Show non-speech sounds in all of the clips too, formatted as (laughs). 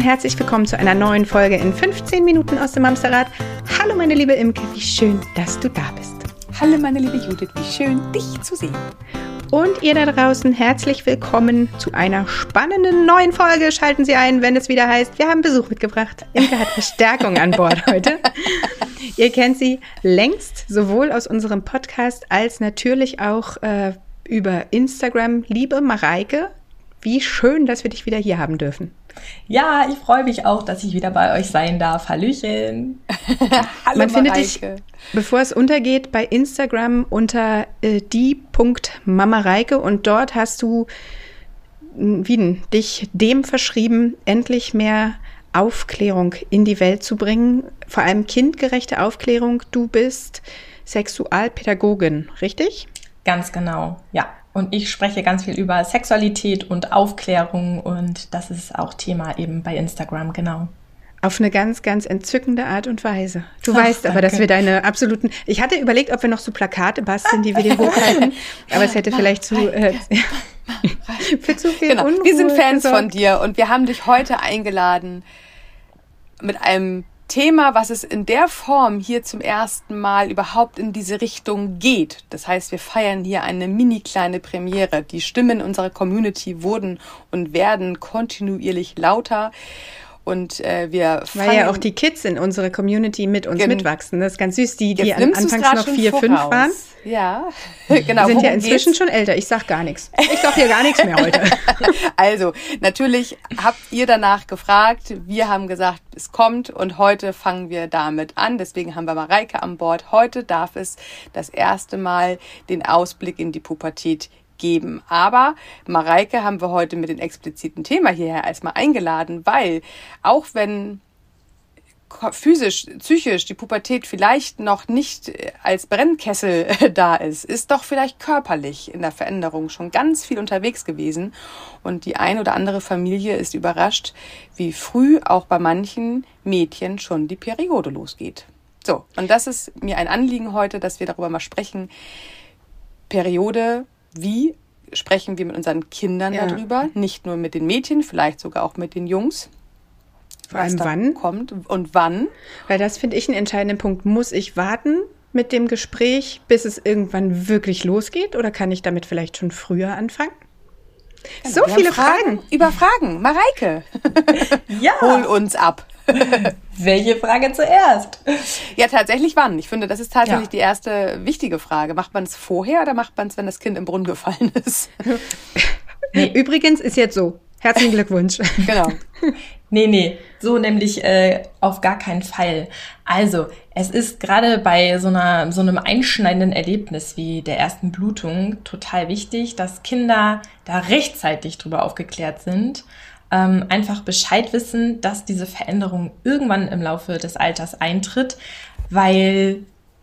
Und herzlich willkommen zu einer neuen Folge in 15 Minuten aus dem Amsterrad. Hallo meine liebe Imke, wie schön, dass du da bist. Hallo meine liebe Judith, wie schön, dich zu sehen. Und ihr da draußen, herzlich willkommen zu einer spannenden neuen Folge. Schalten Sie ein, wenn es wieder heißt, wir haben Besuch mitgebracht. Imke hat Verstärkung an Bord (laughs) heute. Ihr kennt sie längst sowohl aus unserem Podcast als natürlich auch äh, über Instagram. Liebe Mareike, wie schön, dass wir dich wieder hier haben dürfen. Ja, ich freue mich auch, dass ich wieder bei euch sein darf. Hallöchen. (laughs) Hallo Man findet dich, bevor es untergeht, bei Instagram unter äh, die.mamareike und dort hast du wie dich dem verschrieben, endlich mehr Aufklärung in die Welt zu bringen, vor allem kindgerechte Aufklärung. Du bist Sexualpädagogin, richtig? Ganz genau, ja. Und ich spreche ganz viel über Sexualität und Aufklärung und das ist auch Thema eben bei Instagram, genau. Auf eine ganz, ganz entzückende Art und Weise. Du Ach, weißt aber, dass wir deine absoluten. Ich hatte überlegt, ob wir noch so Plakate basteln, die wir dir (laughs) hochhalten. aber es hätte vielleicht zu. Äh, (laughs) für zu viel genau. Unruhe Wir sind Fans gesorgt. von dir und wir haben dich heute eingeladen mit einem Thema, was es in der Form hier zum ersten Mal überhaupt in diese Richtung geht. Das heißt, wir feiern hier eine mini kleine Premiere. Die Stimmen unserer Community wurden und werden kontinuierlich lauter. Und äh, wir Weil ja auch die Kids in unserer Community mit uns mitwachsen. Das ist ganz süß, die, die anfangs noch vier, fünf waren. Ja, (laughs) genau. Sind ja inzwischen geht's? schon älter. Ich sag gar nichts. Ich sag hier gar nichts mehr heute. (laughs) also, natürlich habt ihr danach gefragt. Wir haben gesagt, es kommt und heute fangen wir damit an. Deswegen haben wir Mareike an Bord. Heute darf es das erste Mal den Ausblick in die Pubertät geben. Aber Mareike haben wir heute mit dem expliziten Thema hierher erstmal eingeladen, weil auch wenn physisch, psychisch die Pubertät vielleicht noch nicht als Brennkessel da ist, ist doch vielleicht körperlich in der Veränderung schon ganz viel unterwegs gewesen. Und die ein oder andere Familie ist überrascht, wie früh auch bei manchen Mädchen schon die Periode losgeht. So, und das ist mir ein Anliegen heute, dass wir darüber mal sprechen. Periode, wie sprechen wir mit unseren Kindern ja. darüber, nicht nur mit den Mädchen, vielleicht sogar auch mit den Jungs. Vor allem wann kommt und wann. Weil das finde ich einen entscheidenden Punkt. Muss ich warten mit dem Gespräch, bis es irgendwann wirklich losgeht, oder kann ich damit vielleicht schon früher anfangen? Genau, so viele Fragen. Fragen. Über Fragen. Mareike. (laughs) ja. Hol uns ab. (laughs) Welche Frage zuerst? Ja, tatsächlich wann? Ich finde, das ist tatsächlich ja. die erste wichtige Frage. Macht man es vorher oder macht man es, wenn das Kind im Brunnen gefallen ist? (laughs) Nee. Übrigens ist jetzt so. Herzlichen Glückwunsch. (laughs) Genau. Nee, nee, so nämlich äh, auf gar keinen Fall. Also, es ist gerade bei so, einer, so einem einschneidenden Erlebnis wie der ersten Blutung total wichtig, dass Kinder da rechtzeitig drüber aufgeklärt sind ähm, einfach Bescheid wissen, dass diese Veränderung irgendwann im Laufe des Alters eintritt, weil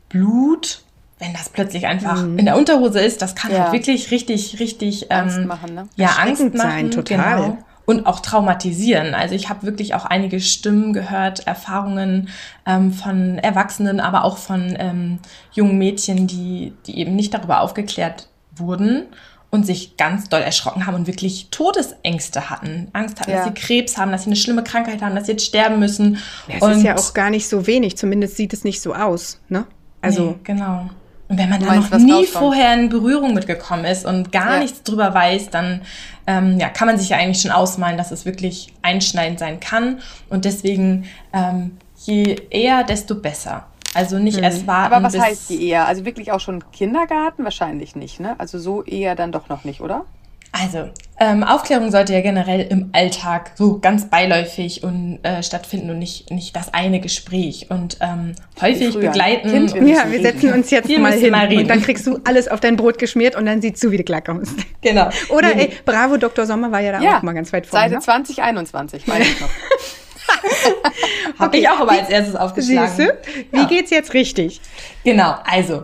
Blut, wenn das plötzlich einfach mhm. in der Unterhose ist, das kann ja. halt wirklich richtig, richtig ähm, Angst machen, ne? Ja, Angst machen, sein, total. Genau. Und auch traumatisieren. Also ich habe wirklich auch einige Stimmen gehört, Erfahrungen ähm, von Erwachsenen, aber auch von ähm, jungen Mädchen, die, die eben nicht darüber aufgeklärt wurden und sich ganz doll erschrocken haben und wirklich Todesängste hatten. Angst hatten, ja. dass sie Krebs haben, dass sie eine schlimme Krankheit haben, dass sie jetzt sterben müssen. Ja, es und ist ja auch gar nicht so wenig, zumindest sieht es nicht so aus, ne? Also nee, genau. Und wenn man da noch nie rauskommt. vorher in Berührung mitgekommen ist und gar ja. nichts drüber weiß, dann ähm, ja, kann man sich ja eigentlich schon ausmalen, dass es wirklich einschneidend sein kann. Und deswegen ähm, je eher, desto besser. Also nicht hm. erst warten. Aber was heißt die eher? Also wirklich auch schon Kindergarten? Wahrscheinlich nicht, ne? Also so eher dann doch noch nicht, oder? Also, ähm, Aufklärung sollte ja generell im Alltag so ganz beiläufig und äh, stattfinden und nicht, nicht das eine Gespräch. Und ähm, häufig Früher. begleiten. Kind, wir ja, wir setzen uns jetzt mal hin mal und dann kriegst du alles auf dein Brot geschmiert und dann sieht du wie klack aus. (laughs) Genau. Oder nee, ey, bravo, Dr. Sommer war ja da ja. auch mal ganz weit vorne. Seite ne? 2021, meine ich noch. (laughs) Habe okay. ich auch aber als erstes aufgeschlagen. Siehste? Wie ja. geht's jetzt richtig? Genau, also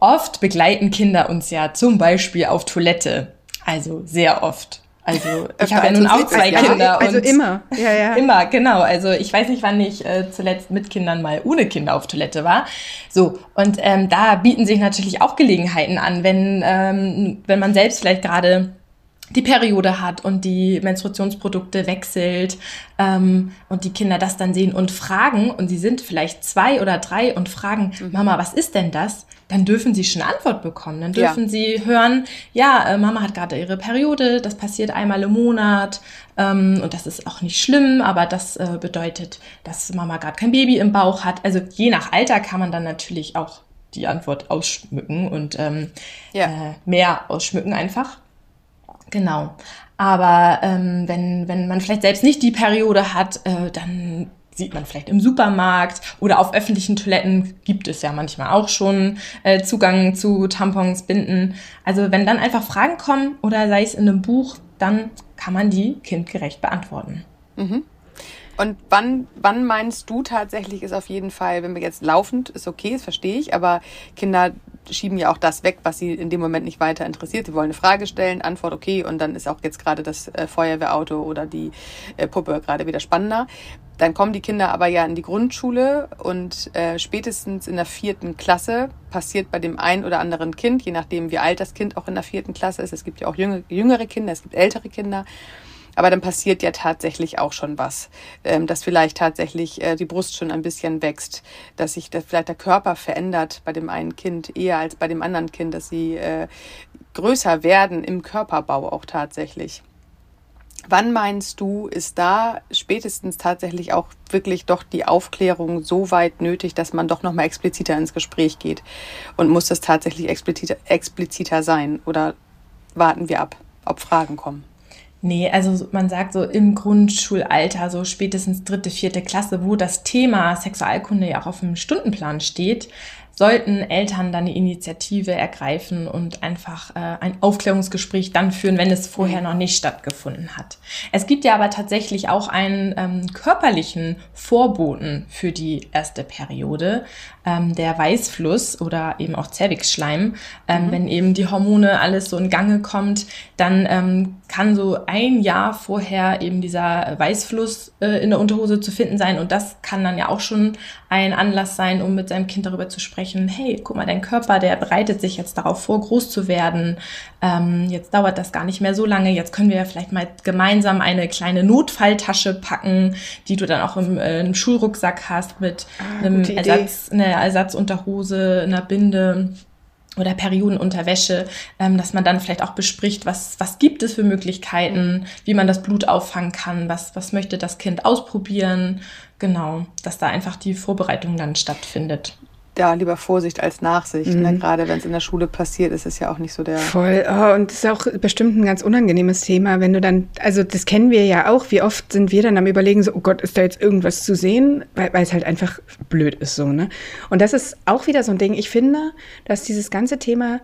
oft begleiten Kinder uns ja zum Beispiel auf Toilette. Also sehr oft. Also ich habe ja nun auch zwei also, Kinder. Also, also immer. Ja, ja. Immer, genau. Also ich weiß nicht, wann ich äh, zuletzt mit Kindern mal ohne Kinder auf Toilette war. So, und ähm, da bieten sich natürlich auch Gelegenheiten an, wenn, ähm, wenn man selbst vielleicht gerade die Periode hat und die Menstruationsprodukte wechselt ähm, und die Kinder das dann sehen und fragen und sie sind vielleicht zwei oder drei und fragen, mhm. Mama, was ist denn das? Dann dürfen sie schon Antwort bekommen. Dann dürfen ja. sie hören, ja, äh, Mama hat gerade ihre Periode, das passiert einmal im Monat ähm, und das ist auch nicht schlimm, aber das äh, bedeutet, dass Mama gerade kein Baby im Bauch hat. Also je nach Alter kann man dann natürlich auch die Antwort ausschmücken und ähm, ja. äh, mehr ausschmücken einfach. Genau. Aber ähm, wenn, wenn man vielleicht selbst nicht die Periode hat, äh, dann sieht man vielleicht im Supermarkt oder auf öffentlichen Toiletten gibt es ja manchmal auch schon äh, Zugang zu Tampons, Binden. Also wenn dann einfach Fragen kommen oder sei es in einem Buch, dann kann man die kindgerecht beantworten. Mhm. Und wann, wann meinst du tatsächlich ist auf jeden Fall, wenn wir jetzt laufend, ist okay, das verstehe ich, aber Kinder schieben ja auch das weg, was sie in dem Moment nicht weiter interessiert. Sie wollen eine Frage stellen, Antwort okay und dann ist auch jetzt gerade das äh, Feuerwehrauto oder die äh, Puppe gerade wieder spannender. Dann kommen die Kinder aber ja in die Grundschule und äh, spätestens in der vierten Klasse passiert bei dem einen oder anderen Kind, je nachdem wie alt das Kind auch in der vierten Klasse ist, es gibt ja auch jüngere Kinder, es gibt ältere Kinder, aber dann passiert ja tatsächlich auch schon was, ähm, dass vielleicht tatsächlich äh, die Brust schon ein bisschen wächst, dass sich das, vielleicht der Körper verändert bei dem einen Kind eher als bei dem anderen Kind, dass sie äh, größer werden im Körperbau auch tatsächlich. Wann meinst du, ist da spätestens tatsächlich auch wirklich doch die Aufklärung so weit nötig, dass man doch nochmal expliziter ins Gespräch geht? Und muss das tatsächlich expliziter, expliziter sein? Oder warten wir ab, ob Fragen kommen? Nee, also man sagt so im Grundschulalter, so spätestens dritte, vierte Klasse, wo das Thema Sexualkunde ja auch auf dem Stundenplan steht, sollten Eltern dann eine Initiative ergreifen und einfach äh, ein Aufklärungsgespräch dann führen, wenn es vorher noch nicht stattgefunden hat. Es gibt ja aber tatsächlich auch einen ähm, körperlichen Vorboten für die erste Periode, ähm, der Weißfluss oder eben auch Zervixschleim. Ähm, mhm. Wenn eben die Hormone alles so in Gange kommt, dann ähm, kann so ein Jahr vorher eben dieser Weißfluss äh, in der Unterhose zu finden sein und das kann dann ja auch schon ein Anlass sein, um mit seinem Kind darüber zu sprechen sprechen, hey, guck mal, dein Körper, der bereitet sich jetzt darauf vor, groß zu werden. Ähm, jetzt dauert das gar nicht mehr so lange. Jetzt können wir ja vielleicht mal gemeinsam eine kleine Notfalltasche packen, die du dann auch im, äh, im Schulrucksack hast mit ah, einem Ersatz, einer Ersatzunterhose, einer Binde oder Periodenunterwäsche, ähm, dass man dann vielleicht auch bespricht, was, was gibt es für Möglichkeiten, wie man das Blut auffangen kann, was, was möchte das Kind ausprobieren. Genau, dass da einfach die Vorbereitung dann stattfindet ja, lieber Vorsicht als Nachsicht. Ne? Mhm. Ne? Gerade wenn es in der Schule passiert, ist es ja auch nicht so der. Voll. Oh, und das ist auch bestimmt ein ganz unangenehmes Thema, wenn du dann, also das kennen wir ja auch, wie oft sind wir dann am Überlegen, so, oh Gott, ist da jetzt irgendwas zu sehen, weil, weil es halt einfach blöd ist so, ne? Und das ist auch wieder so ein Ding. Ich finde, dass dieses ganze Thema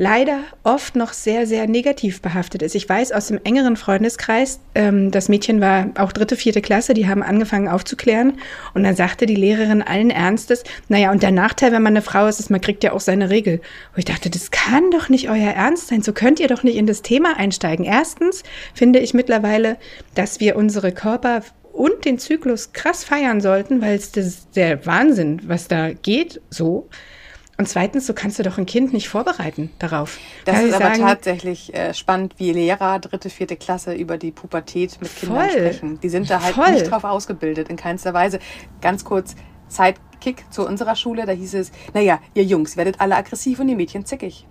leider oft noch sehr, sehr negativ behaftet ist. Ich weiß aus dem engeren Freundeskreis, ähm, das Mädchen war auch dritte, vierte Klasse, die haben angefangen aufzuklären und dann sagte die Lehrerin allen Ernstes, naja, und der Nachteil, wenn man eine Frau ist, ist, man kriegt ja auch seine Regel. Und ich dachte, das kann doch nicht euer Ernst sein, so könnt ihr doch nicht in das Thema einsteigen. Erstens finde ich mittlerweile, dass wir unsere Körper und den Zyklus krass feiern sollten, weil es der Wahnsinn, was da geht, so. Und zweitens, so kannst du doch ein Kind nicht vorbereiten darauf. Das Kann ist aber sagen, tatsächlich äh, spannend, wie Lehrer dritte, vierte Klasse über die Pubertät mit Kindern voll, sprechen. Die sind da halt voll. nicht drauf ausgebildet, in keinster Weise. Ganz kurz, Sidekick zu unserer Schule, da hieß es, naja, ihr Jungs werdet alle aggressiv und die Mädchen zickig.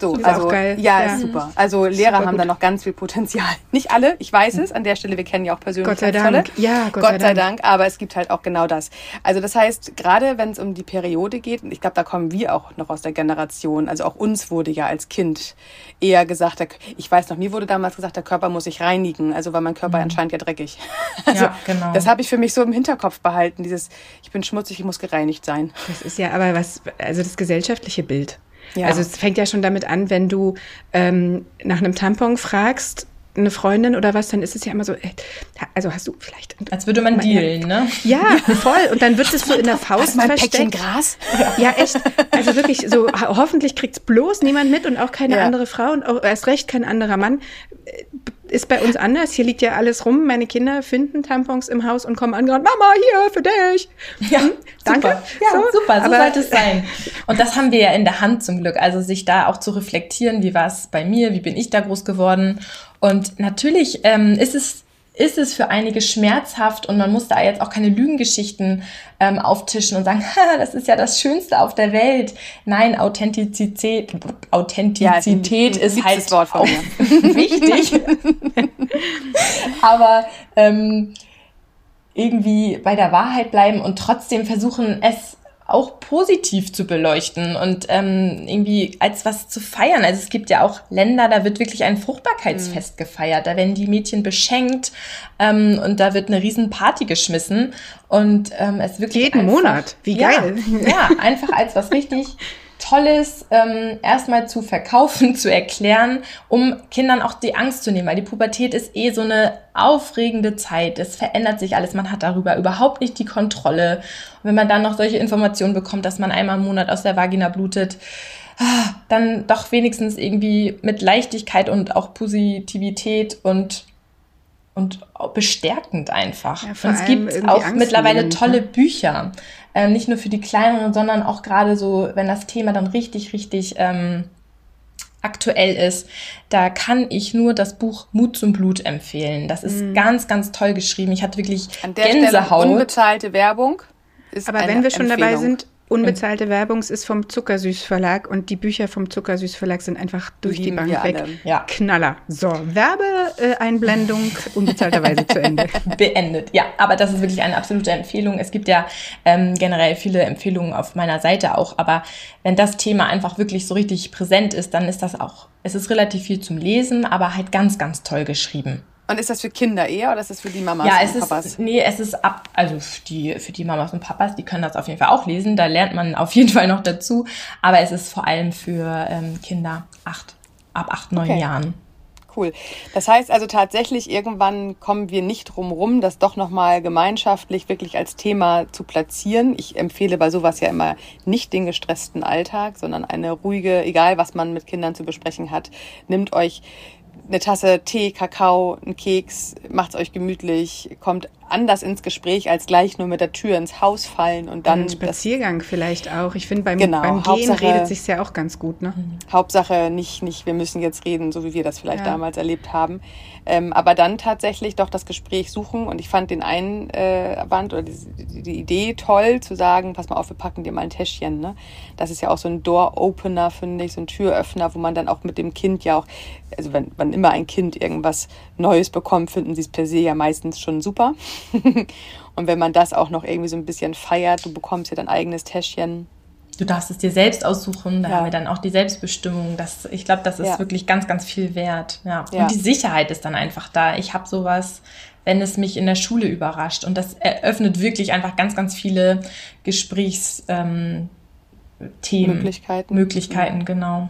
So, ist also, auch geil. Ja, ja. ist super. Also Lehrer super haben da noch ganz viel Potenzial. (laughs) Nicht alle, ich weiß es. An der Stelle, wir kennen ja auch persönlich Gott sei Dank. Ja, Gott, Gott sei, sei Dank. Dank. Aber es gibt halt auch genau das. Also das heißt, gerade wenn es um die Periode geht, und ich glaube, da kommen wir auch noch aus der Generation, also auch uns wurde ja als Kind eher gesagt, ich weiß noch, mir wurde damals gesagt, der Körper muss sich reinigen, also weil mein Körper mhm. anscheinend ja dreckig. (laughs) Also ja, genau. das habe ich für mich so im Hinterkopf behalten, dieses, ich bin schmutzig, ich muss gereinigt sein. Das ist ja aber was, also das gesellschaftliche Bild. Ja. Also es fängt ja schon damit an, wenn du ähm, nach einem Tampon fragst, eine Freundin oder was, dann ist es ja immer so, äh, also hast du vielleicht. Als würde man dealen, ne? Ja, voll. Und dann wird es so in der Faust mal ein versteckt. Päckchen Gras? Ja, echt. Also wirklich so, hoffentlich kriegt es bloß niemand mit und auch keine ja. andere Frau und auch erst recht kein anderer Mann ist bei uns anders. Hier liegt ja alles rum. Meine Kinder finden Tampons im Haus und kommen an und Mama, hier für dich. Ja, hm, danke. Super. Ja, so, super, so aber, sollte es sein. Und das haben wir ja in der Hand zum Glück. Also sich da auch zu reflektieren, wie war es bei mir, wie bin ich da groß geworden Und natürlich ähm, ist es ist es für einige schmerzhaft und man muss da jetzt auch keine Lügengeschichten ähm, auftischen und sagen, (laughs) das ist ja das Schönste auf der Welt. Nein, Authentizität, Authentizität ja, ist halt Wort auch (laughs) wichtig. (laughs) Aber ähm, irgendwie bei der Wahrheit bleiben und trotzdem versuchen, es auch positiv zu beleuchten und ähm, irgendwie als was zu feiern. Also es gibt ja auch Länder, da wird wirklich ein Fruchtbarkeitsfest mhm. gefeiert. Da werden die Mädchen beschenkt ähm, und da wird eine riesen Party geschmissen und ähm, es wirklich jeden einfach, Monat. Wie geil! Ja, ja, einfach als was richtig (laughs) Tolles ähm, erstmal zu verkaufen, (laughs) zu erklären, um Kindern auch die Angst zu nehmen, weil die Pubertät ist eh so eine aufregende Zeit. Es verändert sich alles, man hat darüber überhaupt nicht die Kontrolle. Und wenn man dann noch solche Informationen bekommt, dass man einmal im Monat aus der Vagina blutet, ah, dann doch wenigstens irgendwie mit Leichtigkeit und auch Positivität und und bestärkend einfach. Ja, und es gibt auch Angst mittlerweile nehmen, tolle ne? Bücher, ähm, nicht nur für die Kleineren, sondern auch gerade so, wenn das Thema dann richtig, richtig ähm, aktuell ist, da kann ich nur das Buch Mut zum Blut empfehlen. Das ist mhm. ganz, ganz toll geschrieben. Ich hatte wirklich An der Gänsehaut. Stelle unbezahlte Werbung. Aber wenn wir schon Empfehlung. dabei sind, Unbezahlte Werbung ist vom Zuckersüß Verlag und die Bücher vom Zuckersüß Verlag sind einfach durch Lieben die Bank weg. Ja. Knaller. So, Werbeeinblendung (laughs) unbezahlterweise zu Ende. Beendet, ja. Aber das ist wirklich eine absolute Empfehlung. Es gibt ja ähm, generell viele Empfehlungen auf meiner Seite auch. Aber wenn das Thema einfach wirklich so richtig präsent ist, dann ist das auch, es ist relativ viel zum Lesen, aber halt ganz, ganz toll geschrieben. Und ist das für Kinder eher oder ist das für die Mamas ja, und es Papas? Ist, nee, es ist ab, also für die, für die Mamas und Papas, die können das auf jeden Fall auch lesen. Da lernt man auf jeden Fall noch dazu. Aber es ist vor allem für ähm, Kinder acht, ab acht, neun okay. Jahren. Cool. Das heißt also tatsächlich, irgendwann kommen wir nicht drum rum, das doch nochmal gemeinschaftlich wirklich als Thema zu platzieren. Ich empfehle bei sowas ja immer nicht den gestressten Alltag, sondern eine ruhige, egal was man mit Kindern zu besprechen hat, nimmt euch eine Tasse Tee, Kakao, ein Keks, macht's euch gemütlich, kommt anders ins Gespräch als gleich nur mit der Tür ins Haus fallen und dann. Ein Spaziergang das, vielleicht auch. Ich finde, beim, genau, beim Gehen Hauptsache, redet sich ja auch ganz gut. Ne? Hauptsache nicht, nicht, wir müssen jetzt reden, so wie wir das vielleicht ja. damals erlebt haben. Ähm, aber dann tatsächlich doch das Gespräch suchen und ich fand den einen äh, oder die, die, die, Idee toll zu sagen, pass mal auf, wir packen dir mal ein Täschchen. Ne? Das ist ja auch so ein Door-Opener, finde ich, so ein Türöffner, wo man dann auch mit dem Kind ja auch, also wenn, wenn immer ein Kind irgendwas Neues bekommt, finden sie es per se ja meistens schon super. (laughs) und wenn man das auch noch irgendwie so ein bisschen feiert, du bekommst ja dein eigenes Täschchen. Du darfst es dir selbst aussuchen, da ja. haben wir dann auch die Selbstbestimmung. Das, ich glaube, das ist ja. wirklich ganz, ganz viel wert. Ja. ja. Und die Sicherheit ist dann einfach da. Ich habe sowas, wenn es mich in der Schule überrascht. Und das eröffnet wirklich einfach ganz, ganz viele Gesprächsthemen. Ähm, Möglichkeiten. Möglichkeiten, genau.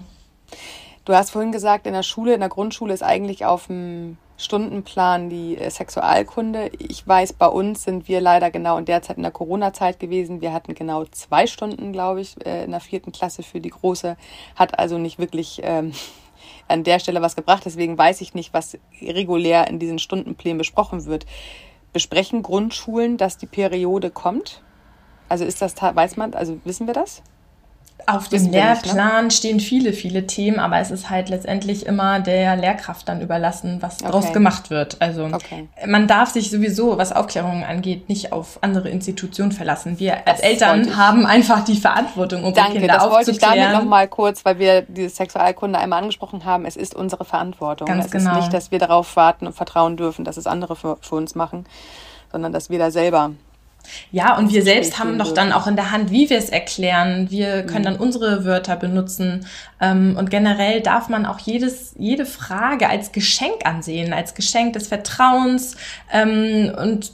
Du hast vorhin gesagt, in der Schule, in der Grundschule ist eigentlich auf dem Stundenplan die äh, Sexualkunde. Ich weiß, bei uns sind wir leider genau in der Zeit in der Corona-Zeit gewesen. Wir hatten genau zwei Stunden, glaube ich, äh, in der vierten Klasse für die Große. Hat also nicht wirklich ähm, (laughs) an der Stelle was gebracht. Deswegen weiß ich nicht, was regulär in diesen Stundenplänen besprochen wird. Besprechen Grundschulen, dass die Periode kommt? Also ist das, weiß man, also wissen wir das? Auf dem Lehrplan nicht, ne? stehen viele, viele Themen, aber es ist halt letztendlich immer der Lehrkraft dann überlassen, was okay. daraus gemacht wird. Also okay. man darf sich sowieso, was Aufklärungen angeht, nicht auf andere Institutionen verlassen. Wir als das Eltern haben einfach die Verantwortung, unsere Danke, Kinder das aufzuklären. wollte ich damit nochmal kurz, weil wir diese Sexualkunde einmal angesprochen haben. Es ist unsere Verantwortung. Ganz es genau. ist nicht, dass wir darauf warten und vertrauen dürfen, dass es andere für, für uns machen, sondern dass wir da selber ja, und wir selbst haben doch dann auch in der Hand, wie wir es erklären. Wir können dann unsere Wörter benutzen. Ähm, und generell darf man auch jedes, jede Frage als Geschenk ansehen, als Geschenk des Vertrauens ähm, und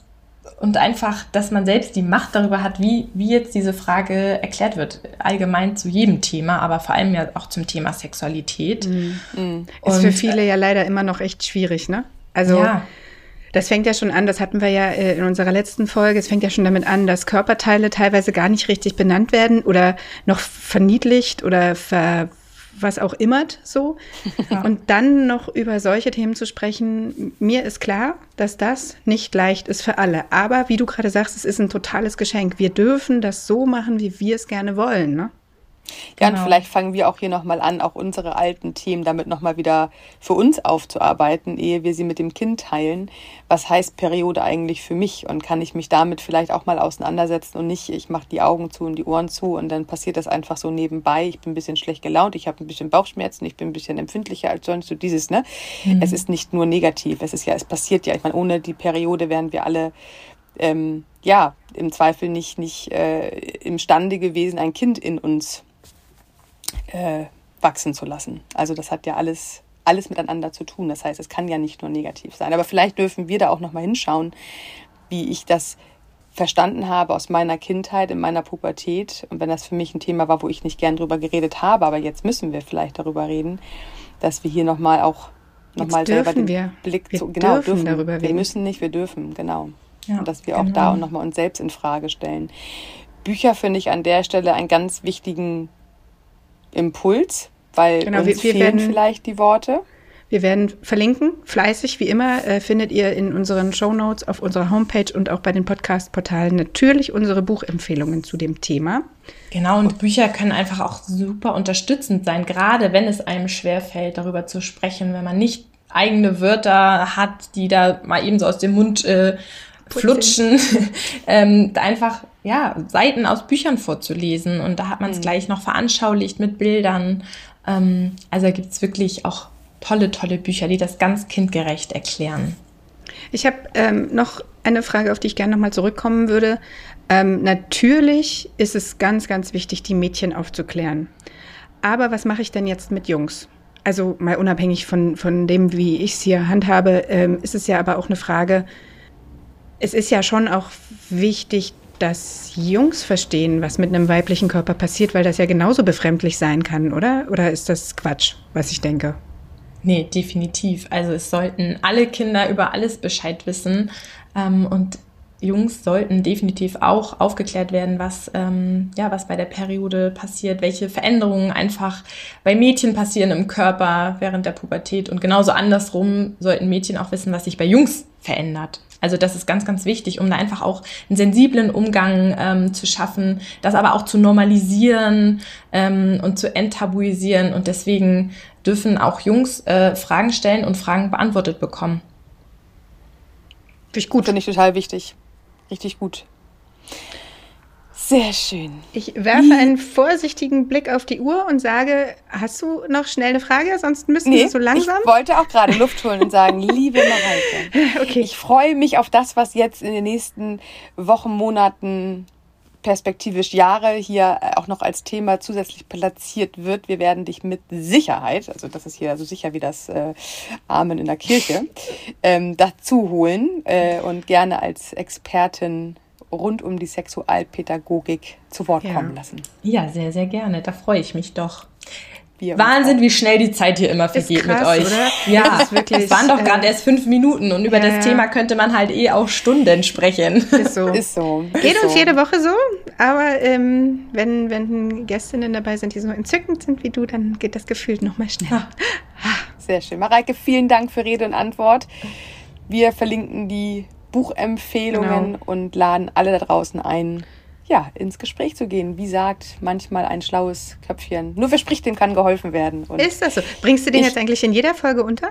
und einfach, dass man selbst die Macht darüber hat, wie, wie jetzt diese Frage erklärt wird. Allgemein zu jedem Thema, aber vor allem ja auch zum Thema Sexualität. Mhm. Ist für viele ja leider immer noch echt schwierig, ne? Also ja. Das fängt ja schon an, das hatten wir ja äh, in unserer letzten Folge, es fängt ja schon damit an, dass Körperteile teilweise gar nicht richtig benannt werden oder noch verniedlicht oder ver, was auch immer so. (laughs) Ja. Und dann noch über solche Themen zu sprechen, mir ist klar, dass das nicht leicht ist für alle. Aber wie du gerade sagst, es ist ein totales Geschenk. Wir dürfen das so machen, wie wir es gerne wollen. Ne? Ja, genau. und vielleicht fangen wir auch hier nochmal an, auch unsere alten Themen damit nochmal wieder für uns aufzuarbeiten, ehe wir sie mit dem Kind teilen. Was heißt Periode eigentlich für mich? Und kann ich mich damit vielleicht auch mal auseinandersetzen und nicht, ich mache die Augen zu und die Ohren zu und dann passiert das einfach so nebenbei. Ich bin ein bisschen schlecht gelaunt, ich habe ein bisschen Bauchschmerzen, ich bin ein bisschen empfindlicher als sonst. So dieses, ne? Mhm. Es ist nicht nur negativ, es ist ja, es passiert ja. Ich meine, ohne die Periode wären wir alle ähm, ja, im Zweifel nicht, nicht äh, imstande gewesen, ein Kind in uns äh, wachsen zu lassen. Also das hat ja alles, alles miteinander zu tun. Das heißt, es kann ja nicht nur negativ sein. Aber vielleicht dürfen wir da auch nochmal hinschauen, wie ich das verstanden habe aus meiner Kindheit, in meiner Pubertät. Und wenn das für mich ein Thema war, wo ich nicht gern drüber geredet habe, aber jetzt müssen wir vielleicht darüber reden, dass wir hier nochmal auch nochmal selber den wir. Blick wir zu, genau, dürfen, dürfen darüber reden. Wir müssen nicht, wir dürfen, genau. Ja, und dass wir genau. auch da und nochmal uns selbst in Frage stellen. Bücher finde ich an der Stelle einen ganz wichtigen Impuls, weil Genau, uns wir- wir fehlen werden- vielleicht die Worte. Wir werden verlinken, fleißig wie immer, äh, findet ihr in unseren Shownotes auf unserer Homepage und auch bei den Podcast-Portalen natürlich unsere Buchempfehlungen zu dem Thema. Genau, und Bücher können einfach auch super unterstützend sein, gerade wenn es einem schwerfällt, darüber zu sprechen, wenn man nicht eigene Wörter hat, die da mal eben so aus dem Mund äh, flutschen, (laughs) ähm, einfach ja Seiten aus Büchern vorzulesen und da hat man es gleich noch veranschaulicht mit Bildern. Ähm, also da gibt's wirklich auch tolle, tolle Bücher, die das ganz kindgerecht erklären. Ich habe ähm, noch eine Frage, auf die ich gerne nochmal zurückkommen würde. Ähm, natürlich ist es ganz, ganz wichtig, die Mädchen aufzuklären. Aber was mache ich denn jetzt mit Jungs? Also mal unabhängig von, von dem, wie ich es hier handhabe, ähm, ist es ja aber auch eine Frage, es ist ja schon auch wichtig, dass Jungs verstehen, was mit einem weiblichen Körper passiert, weil das ja genauso befremdlich sein kann, oder? Oder ist das Quatsch, was ich denke? Nee, definitiv. Also es sollten alle Kinder über alles Bescheid wissen. Ähm, und Jungs sollten definitiv auch aufgeklärt werden, was, ähm, ja, was bei der Periode passiert, welche Veränderungen einfach bei Mädchen passieren im Körper während der Pubertät. Und genauso andersrum sollten Mädchen auch wissen, was sich bei Jungs verändert. Also das ist ganz, ganz wichtig, um da einfach auch einen sensiblen Umgang ähm, zu schaffen, das aber auch zu normalisieren ähm, und zu enttabuisieren. Und deswegen dürfen auch Jungs äh, Fragen stellen und Fragen beantwortet bekommen. Finde ich gut. Finde ich total wichtig. Richtig gut. Sehr schön. Ich werfe einen vorsichtigen Blick auf die Uhr und sage, hast du noch schnell eine Frage? Sonst müssen wir so langsam. ich wollte auch gerade Luft holen und sagen, (laughs) liebe Mareike, Okay. ich freue mich auf das, was jetzt in den nächsten Wochen, Monaten, perspektivisch Jahre hier äh, auch noch als Thema zusätzlich platziert wird. Wir werden dich mit Sicherheit, also das ist hier so sicher wie das äh, Amen in der Kirche, ähm, dazu holen äh, und gerne als Expertin rund um die Sexualpädagogik zu Wort Ja. kommen lassen. Ja, sehr, sehr gerne. Da freue ich mich doch. Wir Wahnsinn, wie schnell die Zeit hier immer vergeht krass, mit euch. oder? Ja, Das ist wirklich, es waren doch äh, gerade erst fünf Minuten und über ja, das. Thema könnte man halt eh auch Stunden sprechen. Ist so. Ist so. Geht ist uns so. jede Woche so, aber ähm, wenn, wenn Gästinnen dabei sind, die so entzückend sind wie du, dann geht das gefühlt noch mal schneller. Sehr schön. Mareike, vielen Dank für Rede und Antwort. Wir verlinken die Buchempfehlungen Genau. und laden alle da draußen ein, ja, ins Gespräch zu gehen. Wie sagt manchmal ein schlaues Köpfchen, nur wer spricht, dem kann geholfen werden. Und Ist das so? Bringst du den Ich- jetzt eigentlich in jeder Folge unter?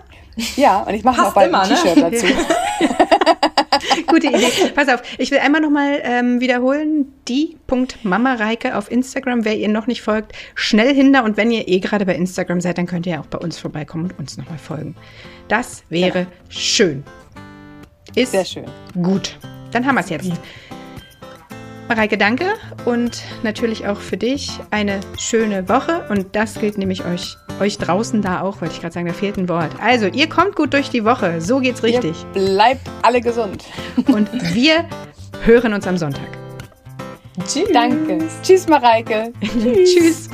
ja, und ich mache noch bald immer, ein ne? T-Shirt dazu. (laughs) Gute Idee. Pass auf, ich will einmal nochmal ähm, wiederholen, die.mamareike auf Instagram, wer ihr noch nicht folgt, schnell hinter und wenn ihr eh gerade bei Instagram seid, dann könnt ihr ja auch bei uns vorbeikommen und uns nochmal folgen. Das wäre schön. Ist Sehr schön. gut. Dann haben wir es jetzt. Mareike, danke und natürlich auch für dich eine schöne Woche und das gilt nämlich euch, euch draußen da auch, wollte ich gerade sagen, da fehlt ein Wort. Also, ihr kommt gut durch die Woche, so geht's richtig. Ihr bleibt alle gesund. Und wir hören uns am Sonntag. Tschüss. Danke. Tschüss, Mareike. (laughs) Tschüss.